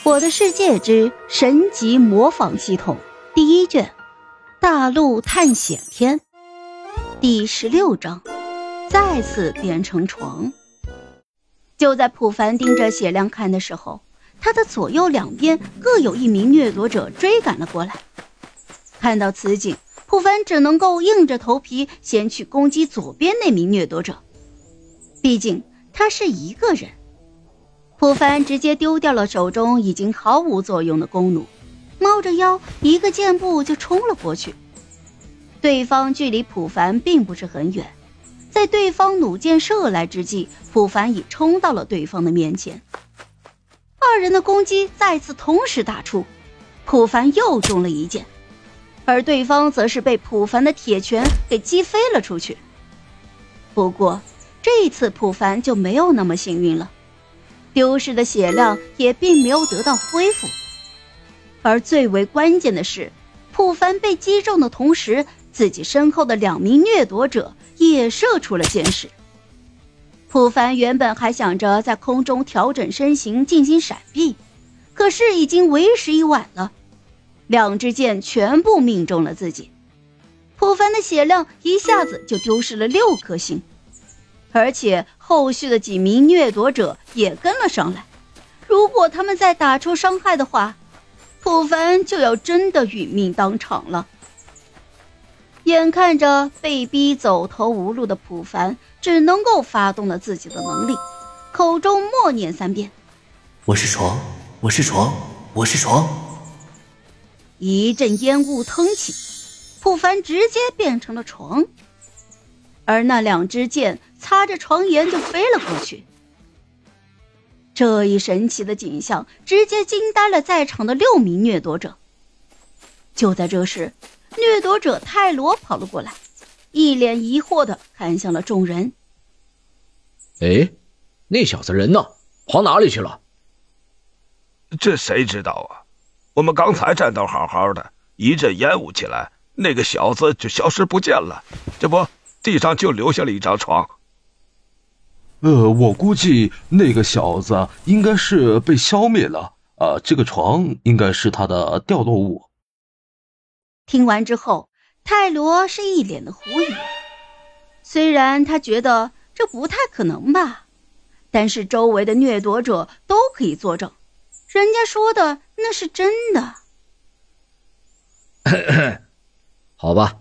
《我的世界之神级模仿系统》第一卷《大陆探险篇》第十六章：再次变成床。就在普凡盯着血量看的时候，他的左右两边各有一名掠夺者追赶了过来。看到此景，普凡只能够硬着头皮先去攻击左边那名掠夺者，毕竟他是一个人。普凡直接丢掉了手中已经毫无作用的弓弩，猫着腰一个箭步就冲了过去。对方距离普凡并不是很远，在对方弩箭射来之际，普凡已冲到了对方的面前。二人的攻击再次同时打出，普凡又中了一箭，而对方则是被普凡的铁拳给击飞了出去。不过这一次普凡就没有那么幸运了。丢失的血量也并没有得到恢复，而最为关键的是，普凡被击中的同时，自己身后的两名掠夺者也射出了箭矢。普凡原本还想着在空中调整身形进行闪避，可是已经为时已晚了，两支箭全部命中了自己，普凡的血量一下子就丢失了六颗星。而且后续的几名掠夺者也跟了上来，如果他们再打出伤害的话，普凡就要真的殒命当场了。眼看着被逼走投无路的普凡，只能够发动了自己的能力，口中默念三遍：“我是床，我是床，我是床。”一阵烟雾腾起，普凡直接变成了床。而那两支箭擦着床沿就飞了过去。这一神奇的景象直接惊呆了在场的六名掠夺者。就在这时，掠夺者泰罗跑了过来，一脸疑惑的看向了众人：“哎，那小子人呢？跑哪里去了？”“这谁知道啊？我们刚才战斗好好的，一阵烟雾起来，那个小子就消失不见了。这不……”地上就留下了一张床。呃，我估计那个小子应该是被消灭了。啊，这个床应该是他的掉落物。听完之后，泰罗是一脸的狐疑。虽然他觉得这不太可能吧，但是周围的掠夺者都可以作证，人家说的那是真的。好吧。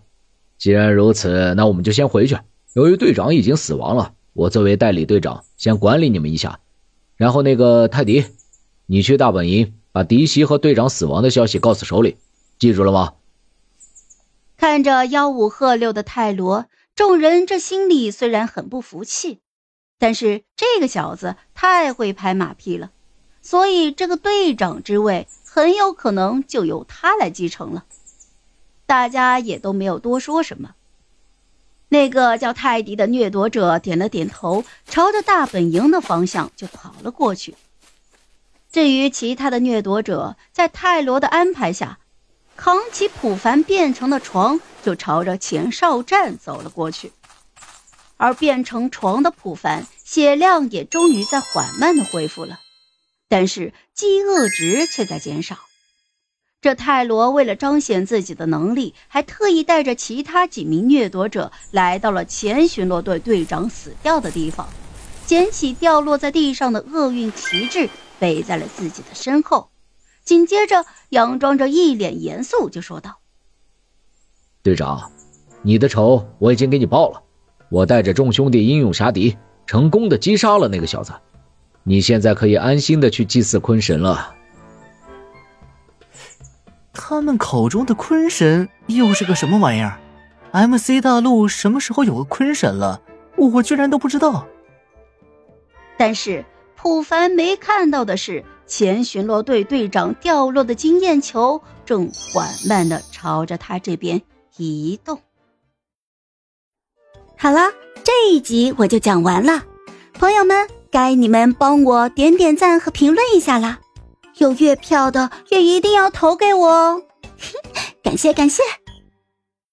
既然如此，那我们就先回去。由于队长已经死亡了，我作为代理队长，先管理你们一下。然后那个泰迪，你去大本营，把迪西和队长死亡的消息告诉首领，记住了吗？看着吆五喝六的泰罗，众人这心里虽然很不服气，但是这个小子太会拍马屁了，所以这个队长之位很有可能就由他来继承了。大家也都没有多说什么。那个叫泰迪的掠夺者点了点头，朝着大本营的方向就跑了过去。至于其他的掠夺者，在泰罗的安排下，扛起普凡变成的床，就朝着前哨站走了过去。而变成床的普凡血量也终于在缓慢的恢复了，但是饥饿值却在减少。这泰罗为了彰显自己的能力，还特意带着其他几名掠夺者来到了前巡逻队队长死掉的地方，捡起掉落在地上的厄运旗帜，背在了自己的身后。紧接着，佯装着一脸严肃就说道：“队长，你的仇我已经给你报了，我带着众兄弟英勇杀敌，成功的击杀了那个小子。你现在可以安心的去祭祀坤神了。”他们口中的坤神又是个什么玩意儿？MC 大陆什么时候有个坤神了？我居然都不知道。但是普凡没看到的是，前巡逻队队长掉落的经验球正缓慢的朝着他这边移动。好了，这一集我就讲完了，朋友们，该你们帮我点点赞和评论一下啦。有月票的也一定要投给我哦，感 谢感谢。